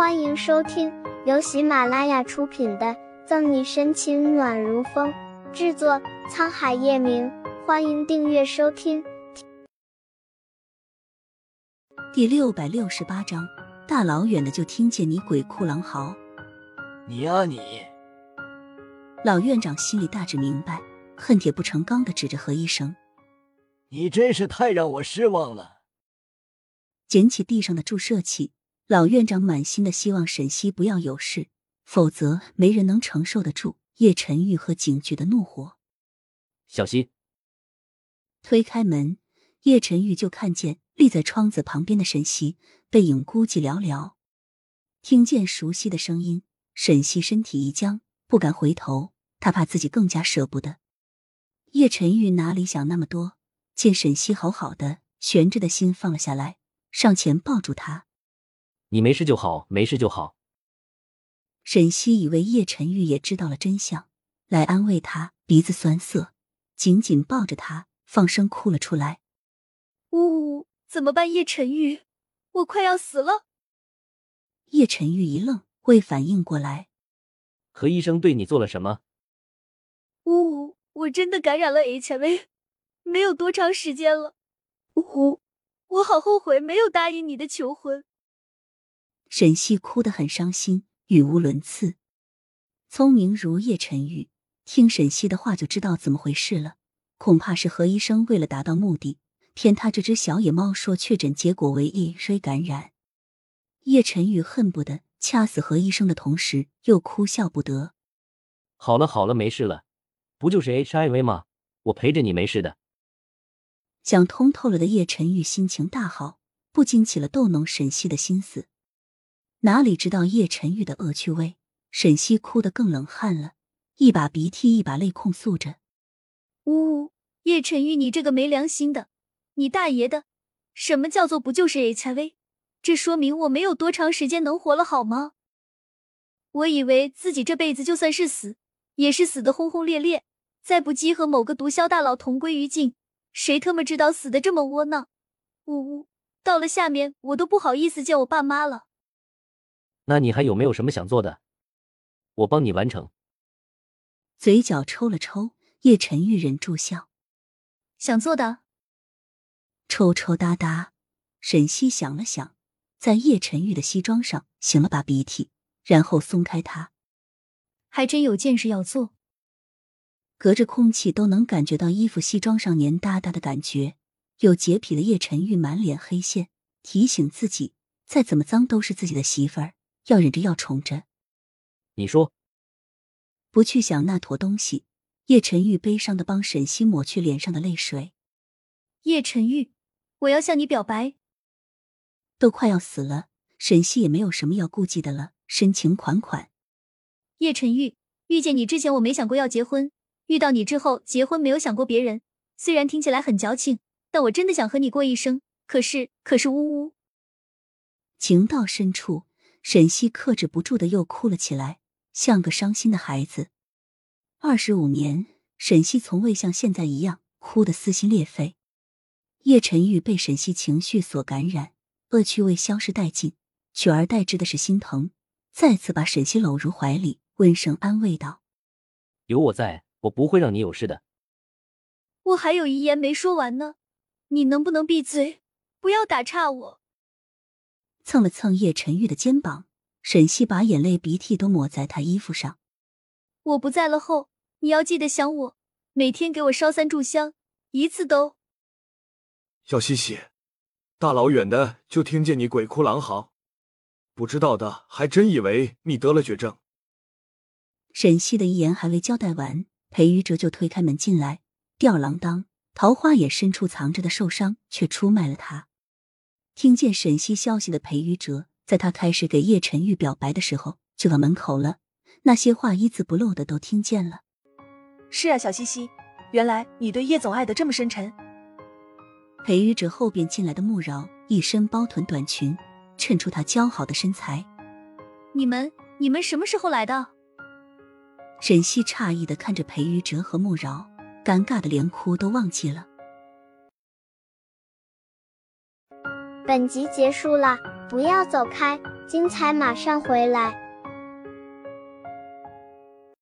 欢迎收听由喜马拉雅出品的《赠你深情暖如风》，制作沧海夜明。欢迎订阅收听。第六百六十八章，大老远的就听见你鬼哭狼嚎。你啊你！老院长心里大致明白，恨铁不成钢的指着何医生：“你真是太让我失望了。”捡起地上的注射器。老院长满心的希望沈西不要有事，否则没人能承受得住叶晨玉和警局的怒火。小心推开门，叶晨玉就看见立在窗子旁边的沈西，背影孤寂寥寥。听见熟悉的声音，沈西身体一僵，不敢回头，他怕自己更加舍不得。叶晨玉哪里想那么多，见沈西好好的，悬着的心放了下来，上前抱住他。你没事就好，没事就好。沈西以为叶晨玉也知道了真相，来安慰他，鼻子酸涩，紧紧抱着他，放声哭了出来。呜呜，怎么办？叶晨玉，我快要死了。叶晨玉一愣，未反应过来。何医生对你做了什么？呜呜，我真的感染了 HIV，没有多长时间了。呜呜，我好后悔没有答应你的求婚。沈西哭得很伤心，语无伦次。聪明如叶晨玉，听沈西的话就知道怎么回事了。恐怕是何医生为了达到目的，骗他这只小野猫说确诊结果为 HIV 感染。叶晨玉恨不得掐死何医生的同时，又哭笑不得。好了好了，没事了，不就是 HIV 吗？我陪着你，没事的。想通透了的叶晨玉心情大好，不禁起了逗弄沈西的心思。哪里知道叶晨玉的恶趣味？沈西哭得更冷汗了，一把鼻涕一把泪控诉着：“呜呜，叶晨玉，你这个没良心的，你大爷的！什么叫做不就是 HIV？这说明我没有多长时间能活了，好吗？我以为自己这辈子就算是死，也是死的轰轰烈烈，再不济和某个毒枭大佬同归于尽。谁他妈知道死的这么窝囊？呜呜，到了下面我都不好意思见我爸妈了。”那你还有没有什么想做的？我帮你完成。嘴角抽了抽，叶晨玉忍住笑。想做的，抽抽搭搭。沈西想了想，在叶晨玉的西装上擤了把鼻涕，然后松开他。还真有件事要做。隔着空气都能感觉到衣服西装上黏哒哒的感觉。有洁癖的叶晨玉满脸黑线，提醒自己，再怎么脏都是自己的媳妇儿。要忍着，要宠着。你说，不去想那坨东西。叶晨玉悲伤的帮沈西抹去脸上的泪水。叶晨玉，我要向你表白。都快要死了，沈西也没有什么要顾忌的了，深情款款。叶晨玉，遇见你之前我没想过要结婚，遇到你之后结婚没有想过别人。虽然听起来很矫情，但我真的想和你过一生。可是，可是，呜呜，情到深处。沈西克制不住的又哭了起来，像个伤心的孩子。二十五年，沈西从未像现在一样哭得撕心裂肺。叶晨玉被沈西情绪所感染，恶趣味消失殆尽，取而代之的是心疼，再次把沈西搂入怀里，温声安慰道：“有我在，我不会让你有事的。”我还有遗言没说完呢，你能不能闭嘴，不要打岔我？蹭了蹭叶晨玉的肩膀，沈西把眼泪鼻涕都抹在他衣服上。我不在了后，你要记得想我，每天给我烧三炷香，一次都。小西西，大老远的就听见你鬼哭狼嚎，不知道的还真以为你得了绝症。沈西的遗言还未交代完，裴玉哲就推开门进来，吊郎当，桃花也深处藏着的受伤却出卖了他。听见沈西消息的裴于哲，在他开始给叶晨玉表白的时候，就到门口了。那些话一字不漏的都听见了。是啊，小西西，原来你对叶总爱的这么深沉。裴于哲后边进来的穆饶，一身包臀短裙，衬出她姣好的身材。你们，你们什么时候来的？沈西诧异的看着裴于哲和穆饶，尴尬的连哭都忘记了。本集结束了，不要走开，精彩马上回来。